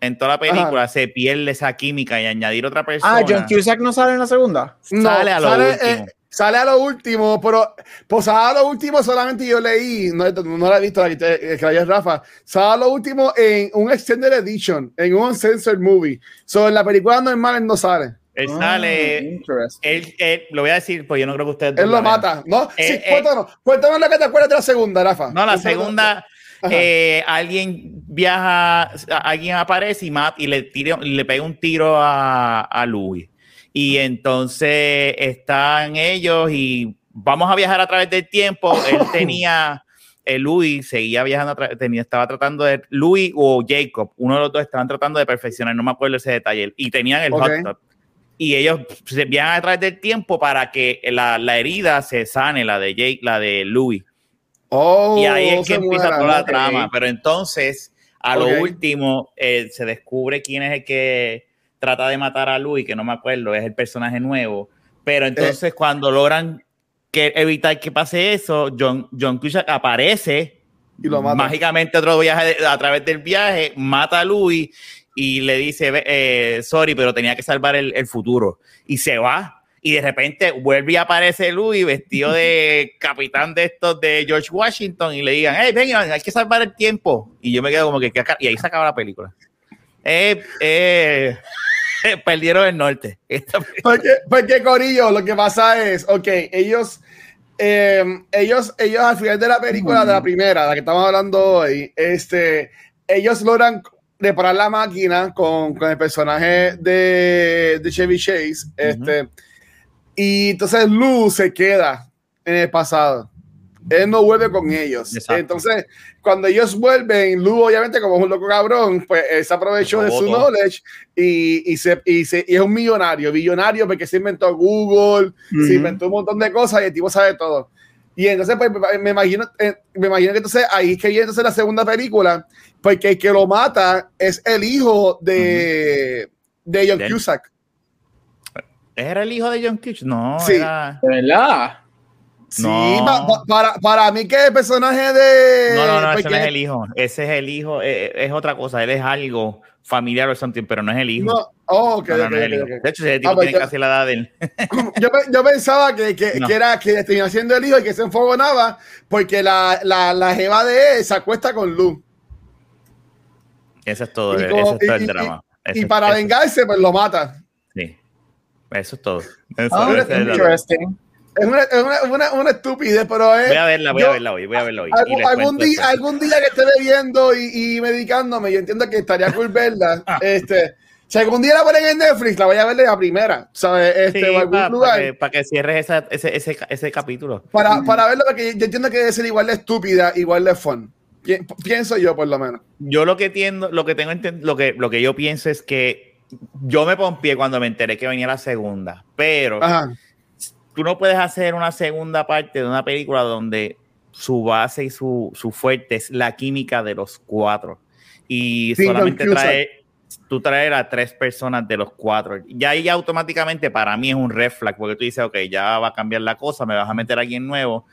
en toda la película se pierde esa química y añadir otra persona.
Ah, John Cusack no sale en la segunda.
No, sale a lo sale, último. Eh, sale a lo último, pero pues a lo último solamente yo leí, no, no la he visto, la que la Rafa, sale a lo último en un Extended Edition, en un Censored Movie. So, en la película normal no sale.
Él sale. Ah, él, él, lo voy a decir, pues yo no creo que ustedes.
Él lo mata, ¿no? Eh, sí, eh, cuéntanos, cuéntanos lo que te acuerdas de la segunda, Rafa.
No, la cuéntanos. segunda eh, alguien viaja, alguien aparece y, mata, y le, tira, le pega un tiro a, a Louis. Y entonces están ellos y vamos a viajar a través del tiempo. Él tenía, el eh, Louis seguía viajando, tenía, estaba tratando de, Louis o Jacob, uno de los dos estaban tratando de perfeccionar, no me acuerdo ese detalle, y tenían el okay. hot. Y ellos se viajan a través del tiempo para que la, la herida se sane, la de Jake, la de Louis.
Oh,
y ahí es que empieza muera, toda la okay. trama. Pero entonces, a okay. lo último, eh, se descubre quién es el que trata de matar a Louis, que no me acuerdo, es el personaje nuevo. Pero entonces, eh. cuando logran que evitar que pase eso, John, John Cusack aparece
y lo mata.
mágicamente otro viaje a través del viaje, mata a Louis y le dice, eh, sorry, pero tenía que salvar el, el futuro. Y se va y de repente vuelve y aparece Louis vestido de capitán de estos de George Washington y le digan, hey, venga, hay que salvar el tiempo. Y yo me quedo como que, y ahí se acaba la película. Eh, eh, perdieron el norte.
Porque, porque, Corillo, lo que pasa es, ok, ellos, eh, ellos, ellos al final de la película, de la primera, la que estamos hablando hoy, este, ellos logran reparar la máquina con, con el personaje de, de Chevy Chase, este, y entonces Lou se queda en el pasado. Él no vuelve con ellos. Entonces, cuando ellos vuelven, Lou, obviamente, como es un loco cabrón, pues se aprovechó de su knowledge y, y, se, y, se, y, es un millonario, billonario, porque se inventó Google, se inventó un montón de cosas y el tipo sabe todo. Y entonces, pues, me imagino, eh, me imagino que entonces ahí es que viene entonces la segunda película, porque el que lo mata es el hijo de, de John Cusack.
¿Era el hijo de John Cusack? No,
sí.
era...
¿Verdad?
Sí, para, para mí que el personaje de...
No, no, no, ese no es el hijo. Ese es el hijo, es, eh, es otra cosa. Él es algo familiar o something, pero no es el hijo. No,
oh, okay,
no, no,
okay,
es el hijo. De hecho, ese tipo ah, pues tiene casi la edad de él.
yo, yo, pensaba que, que, que, era que tenía siendo el hijo y que se enfogonaba porque la, la, la jeva de él se acuesta con Lu.
Eso es todo, como, ese es todo el drama.
y, y para vengarse, pues lo mata.
Eso es todo. Eso,
oh, es interesting.
Es una, una, una, una, estupidez, pero es.
Voy a verla, voy yo, a verla hoy, voy a verla hoy.
Algún, algún día, algún día que esté bebiendo y, y, medicándome, yo entiendo que estaría cool verla. este, si algún día la ponen en Netflix, la voy a ver de la primera, ¿sabes? Este,
sí, para, lugar. Para que, para que cierres esa, ese, ese, ese, capítulo.
Para, para verlo, porque yo entiendo que debe ser igual de estúpida, igual de fun. Pienso yo, por lo menos.
Yo lo que entiendo, lo que tengo lo que, lo que yo pienso es que yo me pompié cuando me enteré que venía la segunda, pero. Ajá tú no puedes hacer una segunda parte de una película donde su base y su, su fuerte es la química de los cuatro. Y solamente trae, tú traer a tres personas de los cuatro. Ya ahí automáticamente para mí es un red flag, porque tú dices, ok, ya va a cambiar la cosa, me vas a meter a alguien nuevo.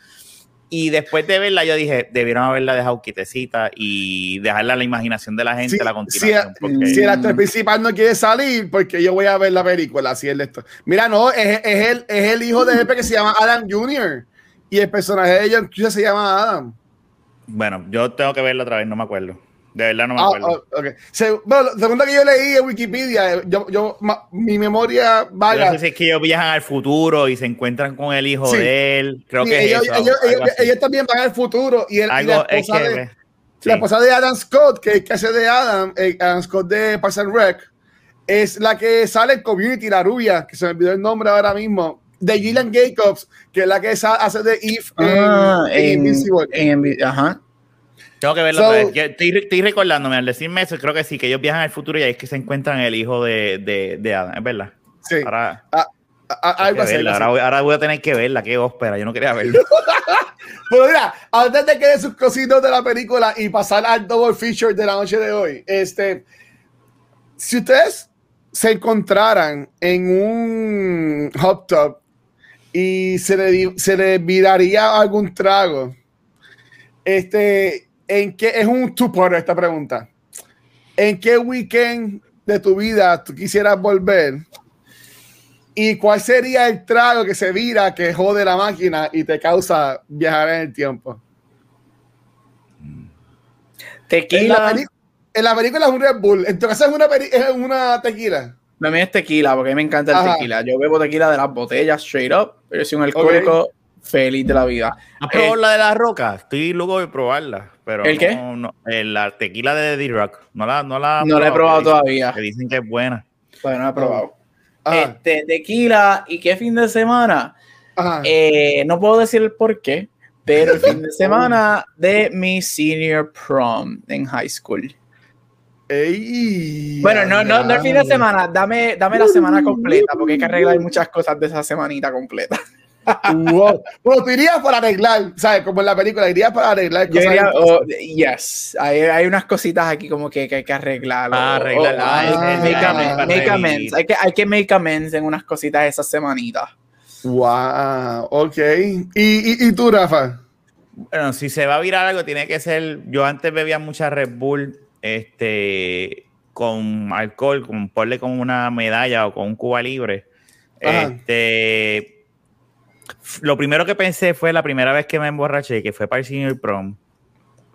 Y después de verla, yo dije, debieron haberla dejado quitecita y dejarla a la imaginación de la gente, la continuación.
Si, si, el actor principal no quiere salir, porque yo voy a ver la película, así es esto. Mira, no, es, es, el, es el hijo de Jefe que se llama Adam Jr. Y el personaje de John se llama Adam.
Bueno, yo tengo que verla otra vez, no me acuerdo. De verdad no me ah, acuerdo.
Ah, okay. Se, bueno, segunda que yo leí en Wikipedia, yo, yo mi memoria vaga.
No sé si es que ellos viajan al futuro y se encuentran con el hijo
sí.
de él. Creo
sí,
que
ellos,
es
eso, ellos, ellos, ellos, también van al futuro. Y, él,
algo,
y la, esposa
es
de, sí. la esposa de Adam Scott, que, que hace de Adam, eh, Adam Scott de Parks and Rec, es la que sale en Community, la rubia, que se me olvidó el nombre ahora mismo de Gillian Jacobs, que es la que hace de Eve
ah, en, en, Invincible. En, ajá.
Tengo que verlo so, otra vez. Estoy, estoy, recordándome al decirme eso, creo que sí, que ellos viajan al futuro y ahí es que se encuentran el hijo de, de, de Adam, es verdad.
Sí.
Ahora,
ah, ah, así,
ahora, voy, ahora, voy, a tener que verla, qué ópera, yo no quería verlo.
Pero mira, antes de que de sus cositos de la película y pasar al double feature de la noche de hoy, este, si ustedes se encontraran en un hot tub y se le, se le viraría algún trago, este, ¿en qué es un two esta pregunta? ¿En qué weekend de tu vida tú quisieras volver? ¿Y cuál sería el trago que se vira, que jode la máquina y te causa viajar en el tiempo?
Tequila.
En la, en la película es un Red Bull. En tu caso es una, es una tequila.
A mí es tequila, porque a mí me encanta el Ajá. tequila. Yo bebo tequila de las botellas straight up, pero soy un alcohólico okay. Feliz de la vida.
¿Has probado eh, la de la roca? Estoy loco de probarla. Pero
¿El
no,
qué?
No, la tequila de The Rock. No la, no la,
no la he probado todavía.
Que dicen que es buena.
Bueno, no he probado. Ah. Este, tequila, ¿y qué fin de semana? Eh, no puedo decir el por qué, pero el fin de semana de mi senior prom en high school.
Ey,
bueno, no, no, no el fin de semana, dame, dame la semana completa, porque hay que arreglar muchas cosas de esa semanita completa.
wow. Bueno, tú irías para arreglar, ¿sabes? Como en la película, irías para arreglar
cosas. Iría, oh, yes, hay, hay, unas cositas aquí como que, que hay que arreglar.
Ah, arreglar. Oh, ah,
make, amends, make amends. Hay que, hay que make amends en unas cositas esa semanita.
Wow, ok. ¿Y, y, y tú, Rafa?
Bueno, si se va a virar algo, tiene que ser. Yo antes bebía mucha Red Bull este, con alcohol, con, ponle con una medalla o con un cuba libre Este, lo primero que pensé fue la primera vez que me emborraché, que fue para el senior prom,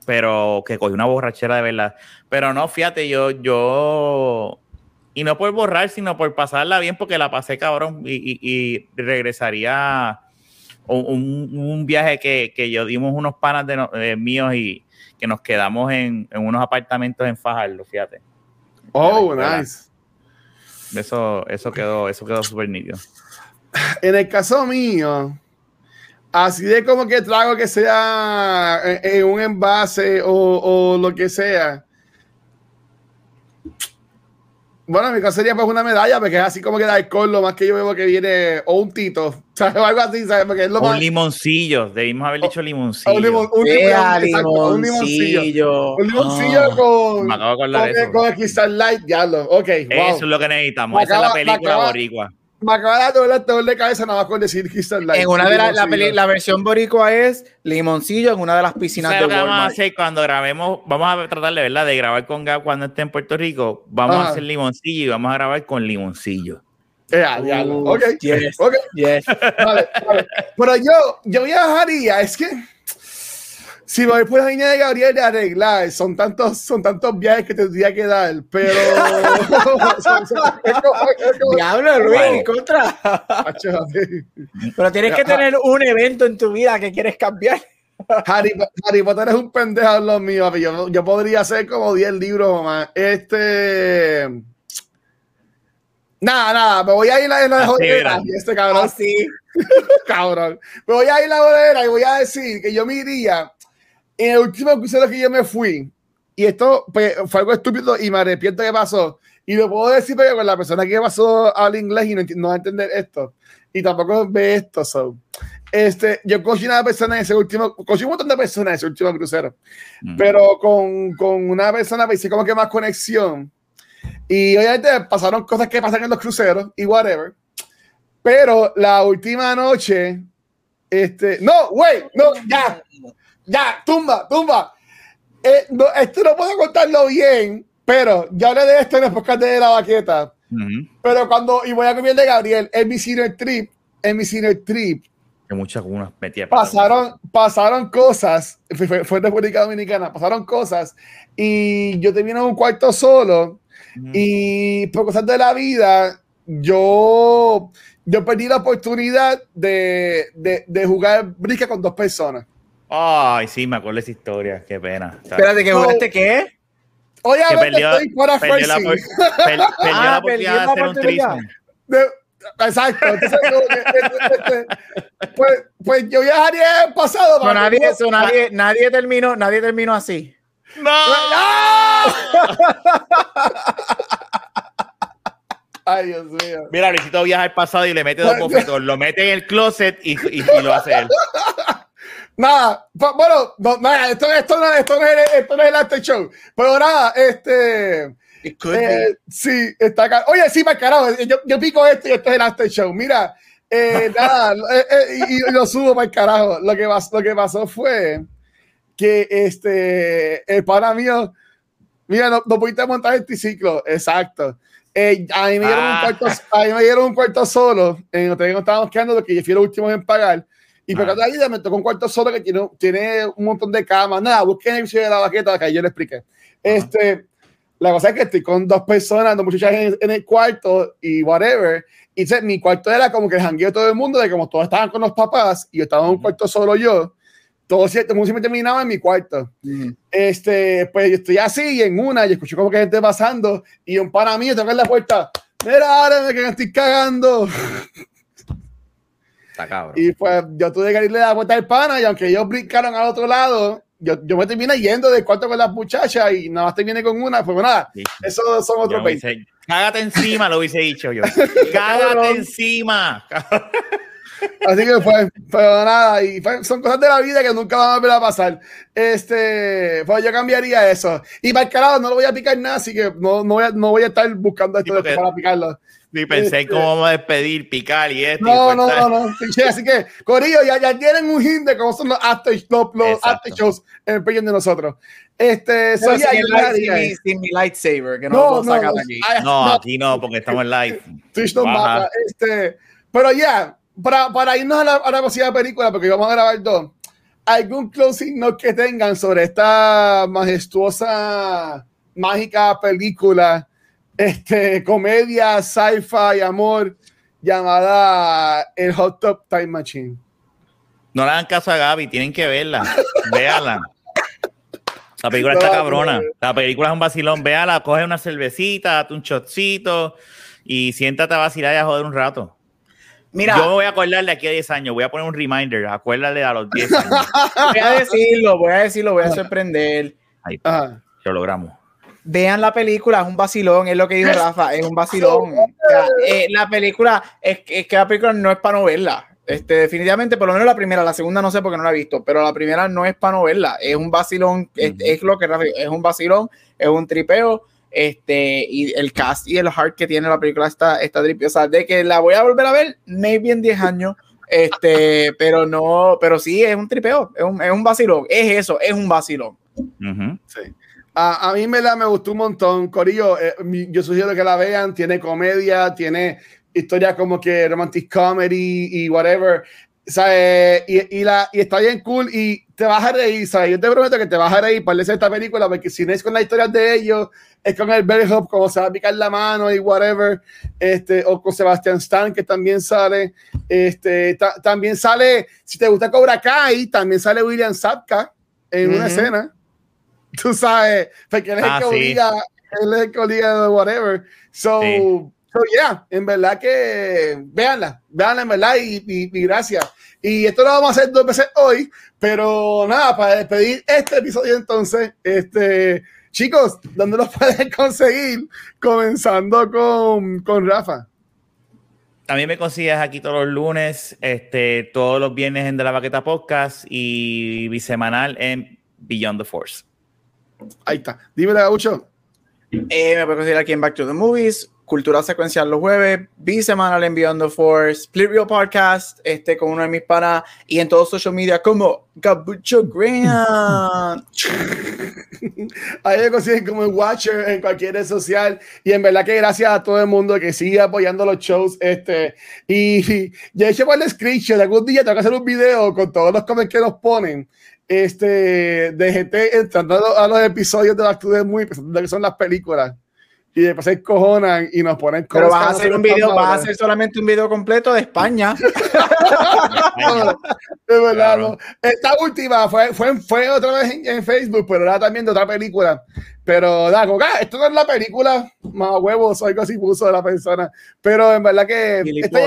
pero que cogí una borrachera de verdad. Pero no, fíjate, yo, yo, y no por borrar, sino por pasarla bien, porque la pasé cabrón y, regresaría un, un, viaje que, que, yo dimos unos panas de, míos y que nos quedamos en, en, unos apartamentos en Fajardo, fíjate.
Oh, nice.
Eso, eso quedó, eso quedó súper nítido.
En el caso mío, así de como que trago que sea en, un envase o, o, lo que sea. Bueno, en mi caso sería pues una medalla, porque es así como que de alcohol, lo más que yo veo que viene, o un tito, ¿sabes? O algo así, ¿sabes? Porque es lo
un limoncillo, debimos haber dicho limoncillo.
Un, limon, un, limon, un, limoncillo. Un limoncillo oh, con, con, con, con, el Crystal Light, ya lo, ok.
Eso es lo que necesitamos, esa es la película boricua
me acaba de dar el dolor de cabeza nada más con decir Crystal Light.
En una de las la, la, versión boricua es limoncillo en una de las piscinas de Walmart.
vamos a hacer cuando grabemos, vamos a tratar de verdad de grabar con Gab cuando esté en Puerto Rico, vamos a hacer limoncillo y vamos a grabar con limoncillo.
Ya, ya, ok. Yes, okay. Yes. Vale, vale. Pero yo, yo viajaría, es que si voy por la línea de Gabriel de arreglar, son tantos, son tantos viajes que tendría que dar, pero.
Diablo, Luis, contra. pero tienes que tener un evento en tu vida que quieres cambiar.
Harry, Harry Potter es un pendejo en lo mío. Yo, yo podría hacer como 10 libros más. Este. Nada, nada, me voy a ir a la, jodera. Este cabrón.
sí.
cabrón. Me voy a ir a la jodera y voy a decir que yo me iría en el último crucero que yo me fui, y esto pues, fue algo estúpido y me arrepiento que pasó, y lo puedo decir porque con la persona que pasó al inglés y no, va a entender esto, y tampoco ve esto, so. Este, yo conocí una persona en ese último, conocí un montón de personas en ese último crucero, mm. pero con, con, una persona me hice como que más conexión. Y obviamente pasaron cosas que pasan en los cruceros y whatever. Pero la última noche, este, no, wait, no, ya, ya, tumba, tumba. Eh, esto no puedo contarlo bien, pero ya hablé de esto en el podcast de la baqueta. Pero cuando, y voy a comer de Gabriel, en mi cine trip, en mi cine trip,
que muchas unas metía
pasaron, pasaron cosas, fue, fue, de República Dominicana, pasaron cosas, y yo terminé en un cuarto solo, y por cosas de la vida, yo, yo perdí la oportunidad de, de, de jugar brisca con dos personas.
Ay, sí, me acuerdo esa historia. Qué pena.
Espérate, ¿que jugaste qué?
Obviamente perdió, estoy fuera perdió la, per,
per, perdió ah, la oportunidad de hacer un trisme.
Exacto. Entonces, este, pues, pues, yo viajaría en pasado.
No, nadie, eso, nadie, nadie, terminó, nadie terminó así.
¡No! ¡No!
Ay, Dios mío.
Mira, Luisito viaja al pasado y le mete dos bofitos. Lo mete en el closet y, y, y lo hace él.
Nada, bueno, nada, esto, esto, no, esto, no es, esto no es el after show. Pero nada, este. Eh, sí, está acá. Oye, sí, para carajo, yo, yo, pico esto y esto es el after show. Mira, eh, nada, eh, eh, y, y, lo subo para el carajo. Lo que, pasó, lo que pasó fue que este, el pana mío, mira, no, no pudiste montar el triciclo, exacto. Eh, a, mí me dieron un ah. cuarto, a mí me dieron un cuarto solo en el hotel que nos estábamos quedando, lo que yo fui los últimos en pagar. Y por cada vida me tocó un cuarto solo que tiene, tiene un montón de camas. Nada, busquen el video de la baqueta que yo le expliqué. Este, la cosa es que estoy con dos personas, dos muchachas en, en el cuarto y whatever. Y mi cuarto era como que el jangueo de todo el mundo, de como todos estaban con los papás y yo estaba en un cuarto solo yo. Todo siempre terminaba en mi cuarto. Este, pues yo estoy así y en una y escucho como que gente pasando y un pana mío toca en la puerta. Mira, ahora que me estoy cagando. Y pues yo tuve que irle a la vuelta al pana y aunque ellos brincaron al otro lado, yo, yo me terminé yendo de cuarto con las muchachas y nada más terminé con una, pues nada, eso son otros 20.
Cágate encima, lo hubiese dicho yo. Cágate encima.
Así que fue, pero nada, y son cosas de la vida que nunca van a volver a pasar. Este, pues yo cambiaría eso. Y para el carajo, no lo voy a picar nada, así que no, no, voy, a, no voy a estar buscando esto para picarlo.
Ni pensé en cómo vamos a despedir, picar y esto.
No, no, no, no, Así que, Corillo, ya, ya tienen un hint de cómo son los after, los, los after shows en el de nosotros. Este,
soy sin, light, sin, mi, lightsaber, que no, no lo puedo sacar aquí.
no, aquí no, porque estamos en live.
Twitch no mata. Este, Pero ya, para, para irnos a la, a la próxima película, porque vamos a grabar dos, ¿algún closing note que tengan sobre esta majestuosa, mágica película, este, comedia, sci-fi, amor, llamada El Hot Top Time Machine?
No le hagan caso a Gaby, tienen que verla. Véala. La película está cabrona. La película es un vacilón. Véala, coge una cervecita, date un shotcito y siéntate a vacilar y a joder un rato. Mira, yo me voy a acordarle aquí a 10 años, voy a poner un reminder, acuérdale a los 10 años.
voy a decirlo, voy a decirlo, voy a sorprender.
Ahí está, lo logramos.
Vean la película, es un vacilón, es lo que dijo Rafa, es un vacilón. Eh, la película, es, es, que la película no es para no verla. Este, definitivamente, por lo menos la primera, la segunda no sé porque no la he visto, pero la primera no es para no verla, es un vacilón, es, es, lo que Rafa es un vacilón, es un tripeo este, y el cast y el heart que tiene la película está, está O sea, de que la voy a volver a ver, maybe en 10 años. Este, pero no, pero sí, es un tripeo, es un, es un vacilón, es eso, es un vacilón.
sí. A, a, mí me, la, me gustó un montón, Corillo. Eh, yo sugiero que la vean. Tiene comedia, tiene historia como que romantic comedy y whatever. ¿sabes? Y, y, la, y está bien cool y te vas a reír, ¿sabes? Yo te prometo que te vas a reír para esta película, porque si no es con la historia de ellos, es con el Hop como se va a picar la mano y whatever, este, o con Sebastian Stan, que también sale, este, también sale, si te gusta Cobra Kai, también sale William Sapka en una escena, tú sabes, porque él es el ah, que obliga, él es el que obliga de whatever, so... So, yeah, en verdad que véanla, véanla en verdad y, y, gracias. Y esto lo vamos a hacer dos veces hoy, pero nada, para despedir este episodio entonces, este, chicos, ¿dónde los pueden conseguir? Comenzando con, con Rafa.
También me consigues aquí todos los lunes, este, todos los viernes en De la Baqueta Podcast y bisemanal en Beyond the Force.
Ahí está. Dime, Gaucho.
Eh, me puedes conseguir aquí en Back to the Movies Cultura Secuencial los jueves, bisemanal en Beyond the Force, Split Real Podcast, este con uno de mis panas y en todos social media como Gabucho Grant.
Ahí me consiguen como el Watcher en cualquier red social y en verdad que gracias a todo el mundo que sigue apoyando los shows este y, ya he hecho por el screenshot algún día tengo que hacer un video con todos los comments que nos ponen este de gente entrando a los episodios de la muy pensando que son las películas y después se cojonan y nos ponen
Pero vas a hacer un video, vas a hacer solamente un video completo de España.
de verdad, Esta última fue, fue, fue otra vez en, Facebook, pero era también de otra película. Pero da, ah, esto no es la película, más huevos algo así puso de la persona. Pero en verdad que está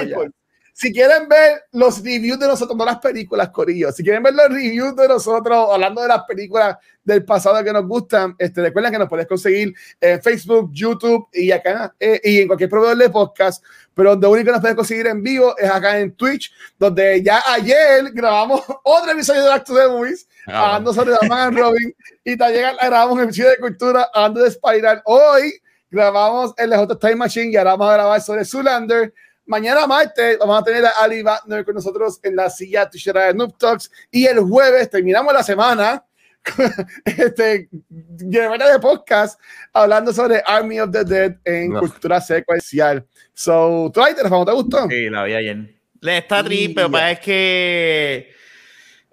si quieren ver los reviews de nosotros, no las películas, Corillo, si quieren ver los reviews de nosotros, hablando de las películas del pasado que nos gustan, este, recuerden que nos puedes conseguir en Facebook, YouTube y acá eh, y en cualquier proveedor de podcast. Pero donde único nos puedes conseguir en vivo es acá en Twitch, donde ya ayer grabamos otro episodio de Acto de Movies, ah, hablando sobre Batman Robin, y también grabamos un episodio de cultura hablando de Spider. Hoy grabamos el J Time Machine y ahora vamos a grabar sobre Zulander Mañana martes vamos a tener a Ali Wagner con nosotros en la silla de Noob Talks. Y el jueves terminamos la semana este, de podcast hablando sobre Army of the Dead en cultura secuencial. So, ¿tú ahí te te gustó?
Sí, la vi ayer. Le está triste, pero es que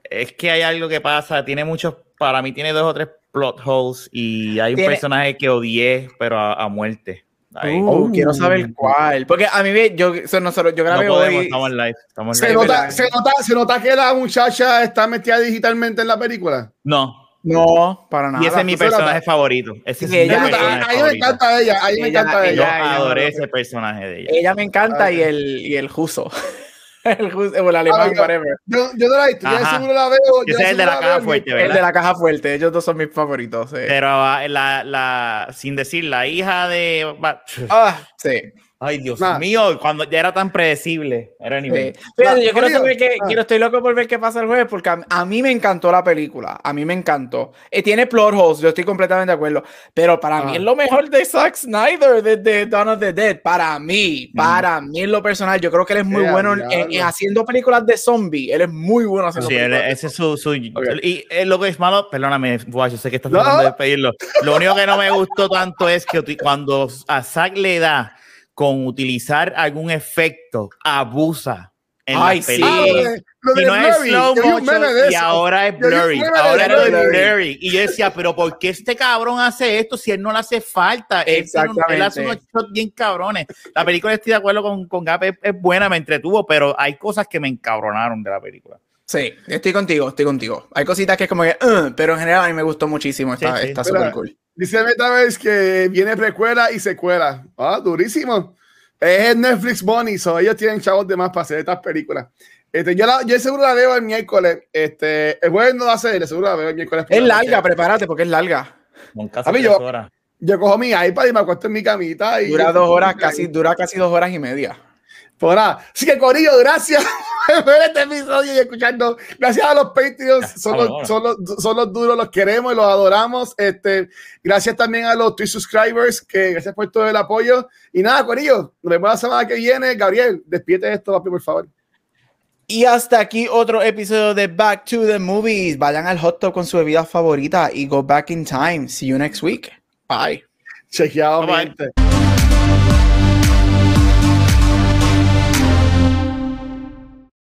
es que hay algo que pasa. Tiene muchos, para mí tiene dos o tres plot holes y hay un personaje que odié, pero a muerte.
Uh, quiero saber cuál. Porque a mí, yo, nosotros, yo grabé hoy.
Estamos en live. Estamos
se, nota, se, nota, se, nota, que la muchacha está metida digitalmente en la película.
No.
No, para nada.
Y ese es mi personaje favorito. Ese es
ella, ahí me encanta ella. Ahí me encanta ella.
Yo adoré ese personaje de ella.
Ella me encanta y el, y el Juso. el, el alemán, whatever.
Yo, yo no la he visto, yo seguro la veo.
Ese es el de la, caja fuerte, ¿verdad?
El de la caja fuerte, ellos dos son mis favoritos.
Pero ah, la, la, sin decir, la hija de.
Ah, sí.
Ay, Dios mío, cuando ya era tan predecible. Era nivel.
Fíjate, yo quiero, saber que, ah. quiero, estoy loco por ver qué pasa el jueves porque a, mí me encantó la película. A mí me encantó. Eh, tiene plot holes, yo estoy completamente de acuerdo. Pero para mí ah. es lo mejor de Zack Snyder, de, de, Dawn of the Dead. Para mí, mm. para mí en lo personal, yo creo que él es muy bueno en, haciendo películas de zombie. Él es muy bueno haciendo
sí,
películas.
ese es su. su Y eh, lo que es malo, perdóname, yo sé que estás tratando de despedirlo. Lo único que no me gustó tanto es que cuando a Zack le da con utilizar algún efecto abusa en
Ay,
la
sí.
y no es
Blurry,
slow motion y ahora es blurry. Ahora es
Blurry.
blurry. Y yo decía, pero ¿por qué este cabrón hace esto si él no le hace falta? Él, él hace unos shots bien cabrones. La película estoy de acuerdo con, con Gap, es, es buena, me entretuvo, pero hay cosas que me encabronaron de la película.
Sí, estoy contigo, estoy contigo. Hay cositas que es como que, "Uh", pero en general a mí me gustó muchísimo. Está
Sí, sí.
está súper cool.
Dice Metaverse que viene precuela y secuela. Ah, durísimo. Es Netflix Money, so ellos tienen chavos de más para hacer estas películas. Este, yo, la, yo seguro la veo el miércoles. Este, el jueves no va a ser, seguro la veo el miércoles.
Es
la noche.
larga, prepárate porque es larga.
A mí yo-
horas.
Yo cojo mi iPad y me acuesto en mi camita. Y
Dura dos horas, casi, dura casi dos horas y media.
Por nada. Así que, Corillo, gracias ver este episodio y escuchando. Gracias a los Patreons. Son los, son, los, son los duros, los queremos y los adoramos. Este, gracias también a los Twitch subscribers, que gracias por todo el apoyo. Y nada, Corillo, nos vemos la semana que viene. Gabriel, despídete esto, papi, por favor.
Y hasta aquí otro episodio de Back to the Movies. Vayan al hot tub con su bebida favorita y go back in time. See you next week. Bye.
Chequeado,
Bye.